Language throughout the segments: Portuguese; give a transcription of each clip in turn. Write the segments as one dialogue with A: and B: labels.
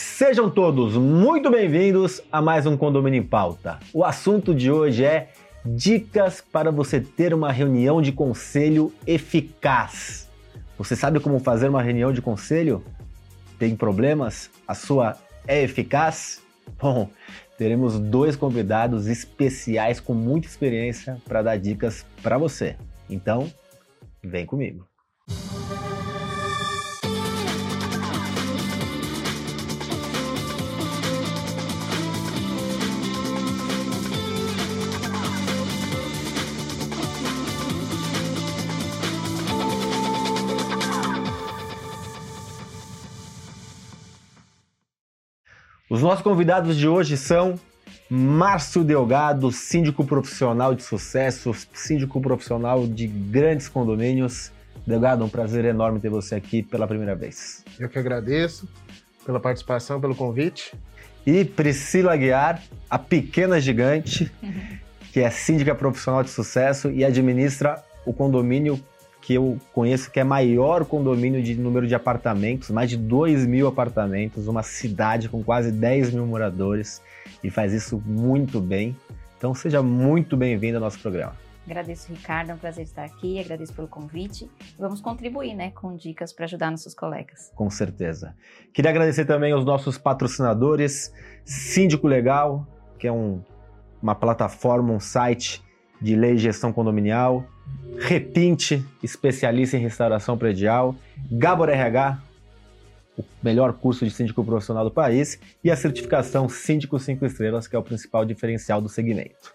A: Sejam todos muito bem-vindos a mais um Condomínio em Pauta. O assunto de hoje é dicas para você ter uma reunião de conselho eficaz. Você sabe como fazer uma reunião de conselho? Tem problemas? A sua é eficaz? Bom, teremos dois convidados especiais com muita experiência para dar dicas para você. Então, vem comigo. Os nossos convidados de hoje são Márcio Delgado, síndico profissional de sucesso, síndico profissional de grandes condomínios. Delgado, um prazer enorme ter você aqui pela primeira vez.
B: Eu que agradeço pela participação, pelo convite.
A: E Priscila Aguiar, a pequena gigante, que é síndica profissional de sucesso e administra o condomínio que eu conheço que é maior condomínio de número de apartamentos, mais de 2 mil apartamentos, uma cidade com quase 10 mil moradores e faz isso muito bem. Então seja muito bem-vindo ao nosso programa.
C: Agradeço, Ricardo, é um prazer estar aqui, agradeço pelo convite. Vamos contribuir né, com dicas para ajudar nossos colegas.
A: Com certeza. Queria agradecer também aos nossos patrocinadores, Síndico Legal, que é um, uma plataforma, um site de lei e gestão condominial, Repinte, especialista em restauração predial, Gabor RH, o melhor curso de síndico profissional do país, e a certificação Síndico 5 Estrelas, que é o principal diferencial do segmento.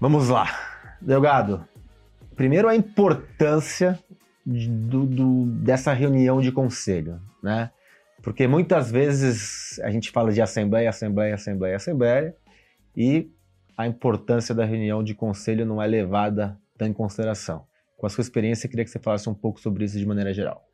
A: Vamos lá. Delgado, primeiro a importância do, do, dessa reunião de conselho, né? Porque muitas vezes a gente fala de assembleia, assembleia, assembleia, assembleia, e a importância da reunião de conselho não é levada em consideração. Com a sua experiência, queria que você falasse um pouco sobre isso de maneira geral.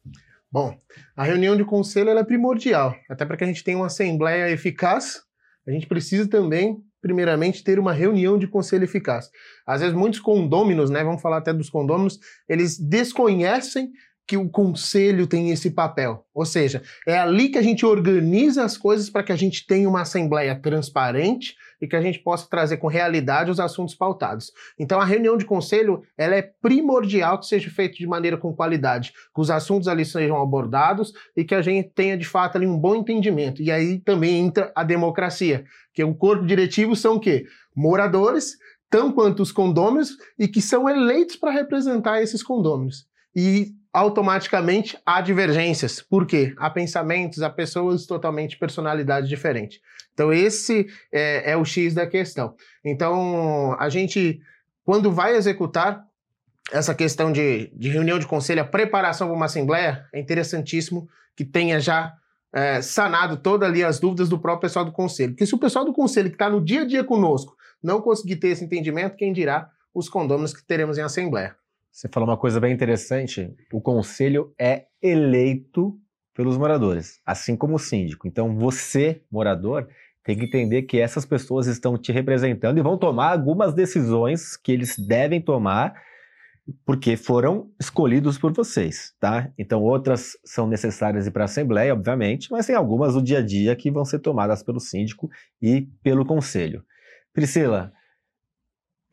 B: Bom, a reunião de conselho é primordial, até para que a gente tenha uma assembleia eficaz, a gente precisa também, primeiramente, ter uma reunião de conselho eficaz. Às vezes, muitos condôminos, né, vamos falar até dos condôminos, eles desconhecem que o conselho tem esse papel. Ou seja, é ali que a gente organiza as coisas para que a gente tenha uma assembleia transparente e que a gente possa trazer com realidade os assuntos pautados. Então a reunião de conselho, ela é primordial que seja feita de maneira com qualidade, que os assuntos ali sejam abordados e que a gente tenha de fato ali um bom entendimento. E aí também entra a democracia, que o corpo diretivo são o quê? Moradores, tão quanto os condôminos e que são eleitos para representar esses condôminos. E automaticamente há divergências. Por quê? Há pensamentos, há pessoas totalmente personalidades diferentes. Então, esse é, é o X da questão. Então, a gente, quando vai executar essa questão de, de reunião de conselho, a preparação para uma assembleia, é interessantíssimo que tenha já é, sanado todas ali as dúvidas do próprio pessoal do conselho. Porque se o pessoal do conselho que está no dia a dia conosco não conseguir ter esse entendimento, quem dirá os condôminos que teremos em assembleia.
A: Você falou uma coisa bem interessante. O conselho é eleito pelos moradores, assim como o síndico. Então, você, morador, tem que entender que essas pessoas estão te representando e vão tomar algumas decisões que eles devem tomar porque foram escolhidos por vocês, tá? Então, outras são necessárias ir para a Assembleia, obviamente, mas tem algumas do dia a dia que vão ser tomadas pelo síndico e pelo conselho. Priscila,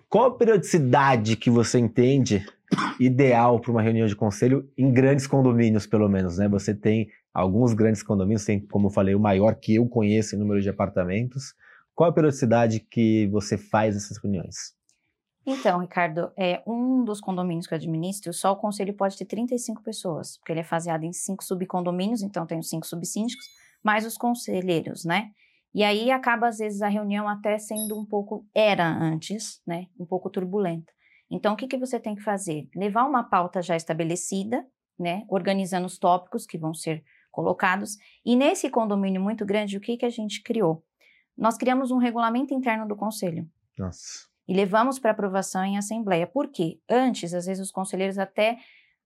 A: qual a periodicidade que você entende ideal para uma reunião de conselho em grandes condomínios, pelo menos, né? Você tem alguns grandes condomínios, tem, como eu falei, o maior que eu conheço em número de apartamentos. Qual a periodicidade que você faz essas reuniões?
C: Então, Ricardo, é um dos condomínios que eu administro, só o conselho pode ter 35 pessoas, porque ele é faseado em cinco subcondomínios, então tem os cinco subsíndicos, mais os conselheiros, né? E aí acaba, às vezes, a reunião até sendo um pouco, era antes, né? Um pouco turbulenta. Então, o que, que você tem que fazer? Levar uma pauta já estabelecida, né? Organizando os tópicos que vão ser colocados. E nesse condomínio muito grande, o que, que a gente criou? Nós criamos um regulamento interno do conselho.
A: Nossa.
C: E levamos para aprovação em assembleia. Por quê? Antes, às vezes, os conselheiros até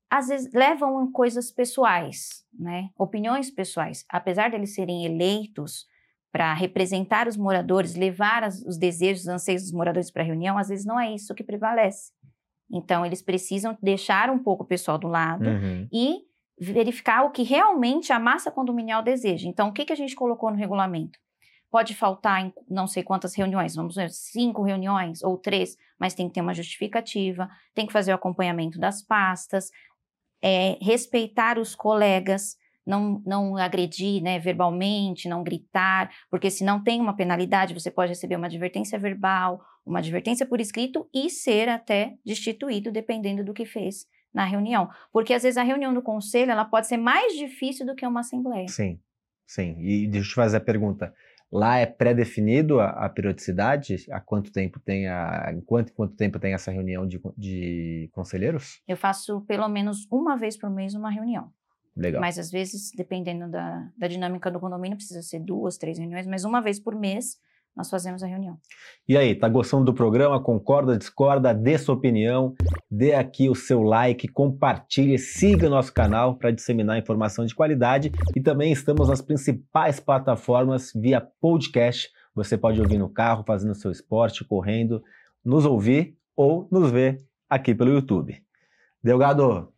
C: às vezes levam coisas pessoais, né? Opiniões pessoais. Apesar de eles serem eleitos para representar os moradores, levar as, os desejos, os anseios dos moradores para a reunião, às vezes não é isso que prevalece. Então, eles precisam deixar um pouco o pessoal do lado uhum. e verificar o que realmente a massa condominial deseja. Então, o que, que a gente colocou no regulamento? Pode faltar em não sei quantas reuniões, vamos ver, cinco reuniões ou três, mas tem que ter uma justificativa, tem que fazer o acompanhamento das pastas, é, respeitar os colegas, não, não agredir né, verbalmente, não gritar, porque se não tem uma penalidade, você pode receber uma advertência verbal, uma advertência por escrito e ser até destituído, dependendo do que fez na reunião. Porque às vezes a reunião do conselho ela pode ser mais difícil do que uma assembleia.
A: Sim, sim. E deixa eu te fazer a pergunta. Lá é pré-definido a, a, periodicidade? Há quanto tempo tem a, em quanto, quanto tempo tem essa reunião de, de conselheiros?
C: Eu faço pelo menos uma vez por mês uma reunião.
A: Legal.
C: Mas às vezes, dependendo da, da dinâmica do condomínio, precisa ser duas, três reuniões, mas uma vez por mês nós fazemos a reunião.
A: E aí, tá gostando do programa? Concorda, discorda? Dê sua opinião, dê aqui o seu like, compartilhe, siga nosso canal para disseminar informação de qualidade e também estamos nas principais plataformas via podcast. Você pode ouvir no carro, fazendo seu esporte, correndo, nos ouvir ou nos ver aqui pelo YouTube. Delgado,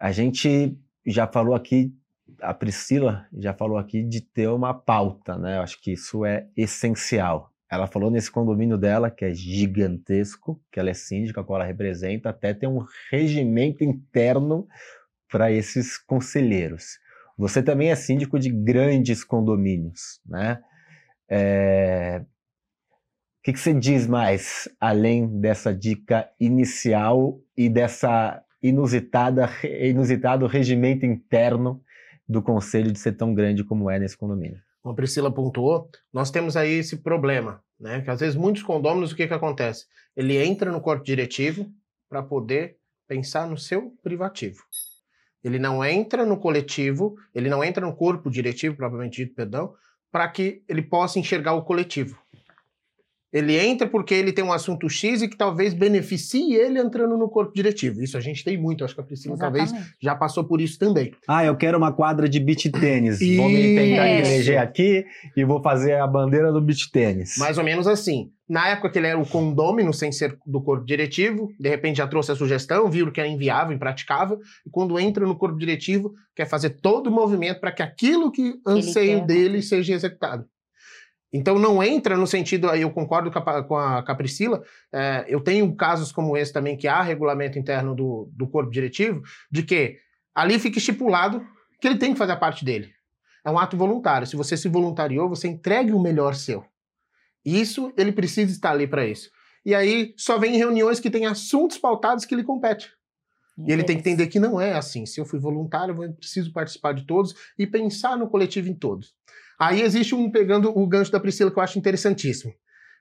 A: a gente já falou aqui a Priscila já falou aqui de ter uma pauta, né? Eu acho que isso é essencial. Ela falou nesse condomínio dela, que é gigantesco, que ela é síndica, qual ela representa, até tem um regimento interno para esses conselheiros. Você também é síndico de grandes condomínios, né? É... O que, que você diz mais, além dessa dica inicial e dessa inusitada, inusitado regimento interno do conselho de ser tão grande como é nesse condomínio.
B: Como a Priscila pontuou, nós temos aí esse problema, né? Que às vezes muitos condôminos, o que, que acontece? Ele entra no corpo diretivo para poder pensar no seu privativo. Ele não entra no coletivo, ele não entra no corpo diretivo, propriamente dito, perdão, para que ele possa enxergar o coletivo. Ele entra porque ele tem um assunto X e que talvez beneficie ele entrando no corpo diretivo. Isso a gente tem muito, acho que a Priscila Exatamente. talvez já passou por isso também.
A: Ah, eu quero uma quadra de beach tênis. Vou me tentar eleger aqui e vou fazer a bandeira do beach tênis.
B: Mais ou menos assim. Na época que ele era o condômino, sem ser do corpo diretivo, de repente já trouxe a sugestão, viram que era inviável, impraticável, e quando entra no corpo diretivo, quer fazer todo o movimento para que aquilo que anseio dele seja executado. Então não entra no sentido, eu concordo com a, com a, com a Priscila, é, eu tenho casos como esse também, que há regulamento interno do, do corpo diretivo, de que ali fica estipulado que ele tem que fazer a parte dele. É um ato voluntário. Se você se voluntariou, você entregue o melhor seu. Isso, ele precisa estar ali para isso. E aí só vem em reuniões que tem assuntos pautados que lhe competem. E ele tem que entender que não é assim. Se eu fui voluntário, eu preciso participar de todos e pensar no coletivo em todos. Aí existe um, pegando o gancho da Priscila, que eu acho interessantíssimo.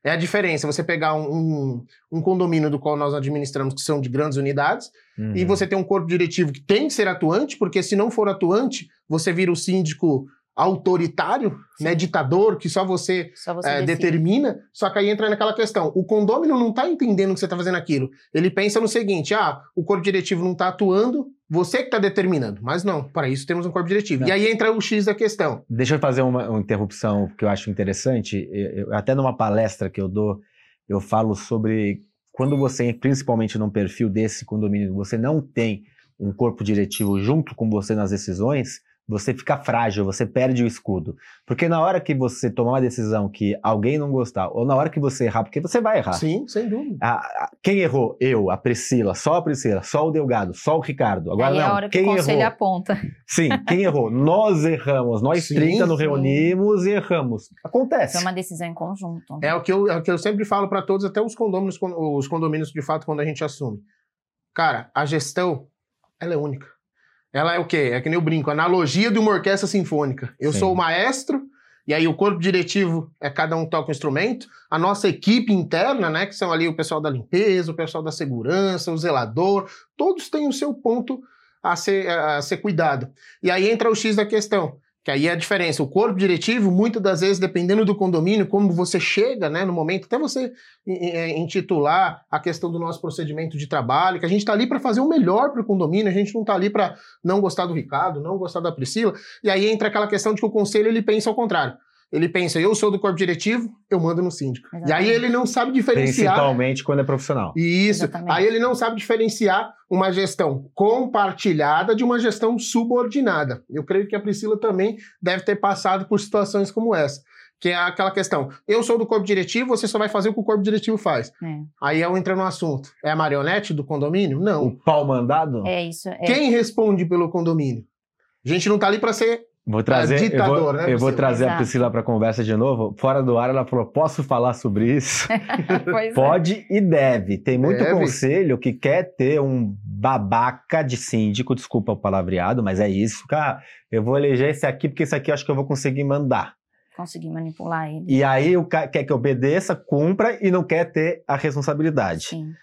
B: É a diferença, você pegar um, um, um condomínio do qual nós administramos, que são de grandes unidades, uhum. e você ter um corpo diretivo que tem que ser atuante, porque se não for atuante, você vira o síndico autoritário, né, ditador, que só você, só você é, determina, só que aí entra naquela questão. O condômino não está entendendo que você está fazendo aquilo. Ele pensa no seguinte: ah, o corpo diretivo não está atuando, você que está determinando. Mas não, para isso temos um corpo diretivo. Não. E aí entra o X da questão.
A: Deixa eu fazer uma, uma interrupção que eu acho interessante. Eu, até numa palestra que eu dou, eu falo sobre quando você, principalmente num perfil desse condomínio, você não tem um corpo diretivo junto com você nas decisões, você fica frágil, você perde o escudo. Porque na hora que você tomar uma decisão que alguém não gostar, ou na hora que você errar, porque você vai errar.
B: Sim, sem dúvida.
A: A, a, quem errou? Eu, a Priscila, só a Priscila, só o Delgado, só o Ricardo. Agora
C: Aí
A: não,
C: é a hora que
A: quem
C: o conselho
A: errou?
C: aponta.
A: Sim, quem errou? Nós erramos, nós sim, 30 nos reunimos e erramos. Acontece.
C: É uma decisão em conjunto.
B: É o que eu, é o que eu sempre falo para todos, até os condomínios, os condomínios de fato, quando a gente assume. Cara, a gestão, ela é única. Ela é o quê? É que nem eu brinco, analogia de uma orquestra sinfônica. Eu Sim. sou o maestro, e aí o corpo diretivo é cada um toca um instrumento. A nossa equipe interna, né, que são ali o pessoal da limpeza, o pessoal da segurança, o zelador, todos têm o seu ponto a ser, a ser cuidado. E aí entra o X da questão. Que aí é a diferença. O corpo diretivo, muitas das vezes, dependendo do condomínio, como você chega, né, no momento, até você intitular a questão do nosso procedimento de trabalho, que a gente está ali para fazer o melhor para o condomínio, a gente não está ali para não gostar do Ricardo, não gostar da Priscila. E aí entra aquela questão de que o conselho ele pensa ao contrário. Ele pensa, eu sou do corpo diretivo, eu mando no síndico. E aí
C: Exatamente.
B: ele não sabe diferenciar.
A: Principalmente quando é profissional.
B: Isso.
C: Exatamente.
B: Aí ele não sabe diferenciar uma gestão compartilhada de uma gestão subordinada. Eu creio que a Priscila também deve ter passado por situações como essa. Que é aquela questão: eu sou do corpo diretivo, você só vai fazer o que o corpo diretivo faz.
C: É.
B: Aí eu entro no assunto. É a marionete do condomínio? Não.
A: O pau mandado?
C: É isso. É.
B: Quem responde pelo condomínio? A gente não tá ali para ser.
A: Vou trazer, eu
B: ditador,
A: vou,
B: né,
A: eu vou
B: Priscila?
A: trazer a. Priscila para conversa de novo. Fora do ar, ela falou: posso falar sobre isso?
C: É.
A: Pode e deve. Tem muito
B: Deve.
A: conselho que quer ter um babaca de síndico, desculpa o palavreado, mas é isso, cara. Eu vou eleger esse aqui porque esse aqui eu acho que eu vou conseguir mandar.
C: Conseguir manipular ele.
A: E aí o cara quer que obedeça, cumpra e não quer ter a responsabilidade.
C: Sim.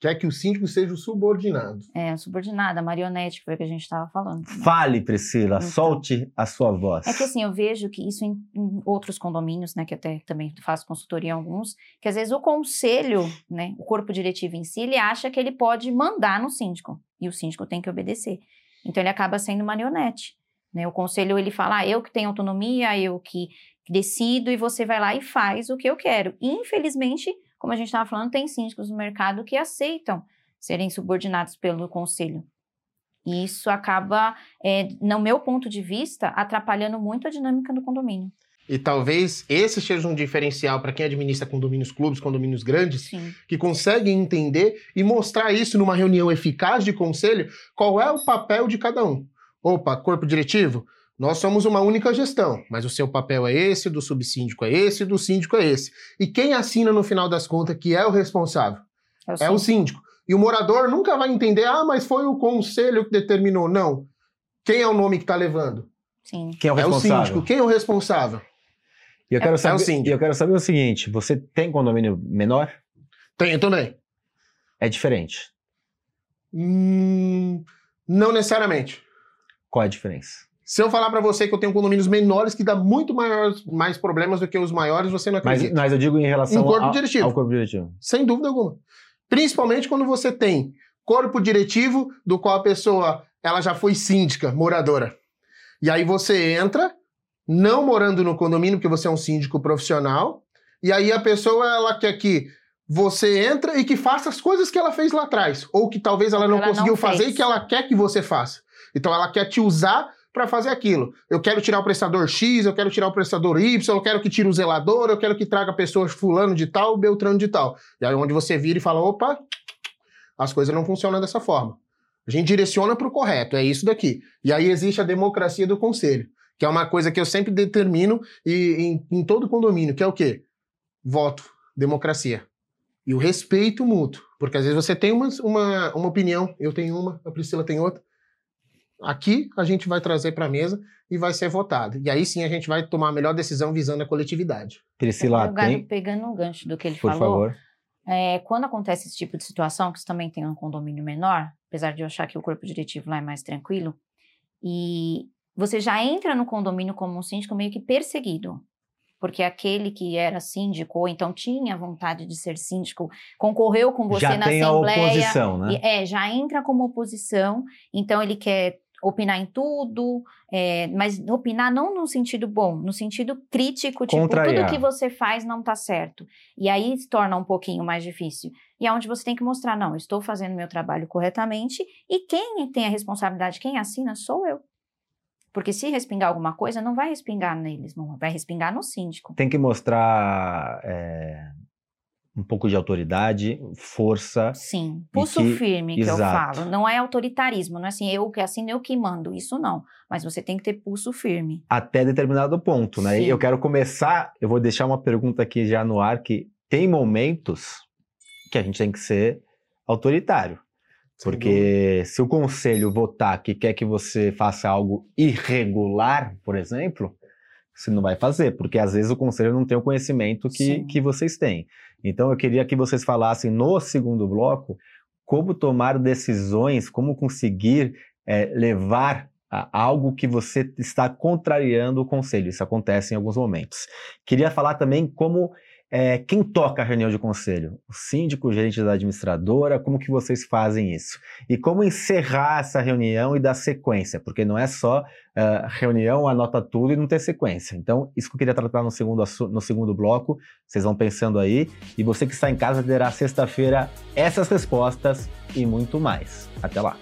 B: Quer que o síndico seja o subordinado.
C: É, subordinada, marionete, que foi o que a gente estava falando. né?
A: Fale, Priscila,
C: Então.
A: solte a sua voz.
C: É que assim, eu vejo que isso em, em outros condomínios, né, que até também faço consultoria em alguns, que às vezes o conselho, né, o corpo diretivo em si, ele acha que ele pode mandar no síndico, e o síndico tem que obedecer. Então ele acaba sendo marionete, né? O conselho ele fala, ah, eu que tenho autonomia, eu que decido e você vai lá e faz o que eu quero. E, infelizmente, como a gente estava falando, tem síndicos no mercado que aceitam serem subordinados pelo conselho. E isso acaba, é, no meu ponto de vista, atrapalhando muito a dinâmica do condomínio.
B: E talvez esse seja um diferencial para quem administra condomínios clubes, condomínios grandes,
C: Sim.
B: que conseguem entender e mostrar isso numa reunião eficaz de conselho, qual é o papel de cada um. Opa, corpo diretivo, nós somos uma única gestão, mas o seu papel é esse, do subsíndico é esse, do síndico é esse. E quem assina no final das contas que é o responsável?
C: É o
B: É o
C: síndico.
B: síndico. E o morador nunca vai entender, ah, mas foi o conselho que determinou. Não. Quem é o nome que está levando?
C: Sim.
A: Quem é o
B: É o
A: responsável?
B: síndico. Quem é o responsável?
A: E eu quero
C: É o
A: saber,
B: síndico.
A: e eu quero saber o seguinte: você tem condomínio menor?
B: Tem também.
A: É diferente.
B: Hum, não necessariamente.
A: Qual é a diferença?
B: Se eu falar pra você que eu tenho condomínios menores que dá muito maiores, mais problemas do que os maiores, você não
A: Mas,
B: acredita.
A: mas eu digo em relação
B: Um corpo
A: ao,
B: diretivo.
A: ao corpo diretivo.
B: Sem dúvida alguma. Principalmente quando você tem corpo diretivo do qual a pessoa ela já foi síndica, moradora. E aí você entra, não morando no condomínio, porque você é um síndico profissional, e aí a pessoa ela quer que você entra e que faça as coisas que ela fez lá atrás, ou que talvez ela não
C: Ela não
B: conseguiu fazer
C: fez.
B: e que ela quer que você faça. Então ela quer te usar para fazer aquilo. Eu quero tirar o prestador X, eu quero tirar o prestador Y, eu quero que tire o zelador, eu quero que traga pessoas fulano de tal, beltrano de tal. E aí onde você vira e fala, opa, as coisas não funcionam dessa forma. A gente direciona para o correto, é isso daqui. E aí existe a democracia do conselho, que é uma coisa que eu sempre determino e, em, em todo condomínio, que é o quê? Voto, democracia. E o respeito mútuo. Porque às vezes você tem uma, uma, uma opinião, eu tenho uma, a Priscila tem outra. Aqui a gente vai trazer para a mesa e vai ser votado. E aí sim a gente vai tomar a melhor decisão visando a coletividade.
A: Priscila,
C: Pegando-
A: tem,
C: Pegando o gancho do que ele
A: por
C: falou,
A: favor.
C: é, quando acontece esse tipo de situação, que você também tem um condomínio menor, apesar de eu achar que o corpo diretivo lá é mais tranquilo, e você já entra no condomínio como um síndico meio que perseguido. Porque aquele que era síndico, ou então tinha vontade de ser síndico, concorreu com você
A: Já
C: na
A: tem a
C: Assembleia.
A: oposição, né?
C: E, é, já entra como oposição, então ele quer opinar em tudo, é, mas opinar não no sentido bom, no sentido crítico, tipo,
A: Contrariar.
C: tudo que você faz não tá certo. E aí se torna um pouquinho mais difícil. E é onde você tem que mostrar, não, estou fazendo meu trabalho corretamente, e quem tem a responsabilidade, quem assina, sou eu. Porque se respingar alguma coisa, não vai respingar neles, não vai respingar no síndico.
A: Tem que mostrar é, um pouco de autoridade, força.
C: Sim, pulso
A: que-
C: firme que eu
A: exato.
C: falo. Não é autoritarismo, não é assim, eu que assino, eu que mando. Isso não. Mas você tem que ter pulso firme.
A: até determinado ponto, né?
C: Sim.
A: Eu quero começar, eu vou deixar uma pergunta aqui já no ar, que tem momentos que a gente tem que ser autoritário. Porque se o conselho votar que quer que você faça algo irregular, por exemplo, você não vai fazer, porque às vezes o conselho não tem o conhecimento que,
C: Sim.
A: que vocês têm. Então eu queria que vocês falassem no segundo bloco como tomar decisões, como conseguir é, levar algo que você está contrariando o conselho. Isso acontece em alguns momentos. Queria falar também como é, quem toca a reunião de conselho? O síndico, o gerente da administradora? Como que vocês fazem isso? E como encerrar essa reunião e dar sequência? Porque não é só uh, reunião, anota tudo e não ter sequência. Então, isso que eu queria tratar no segundo, no segundo bloco. Vocês vão pensando aí. E você que está em casa terá sexta-feira essas respostas e muito mais. Até lá!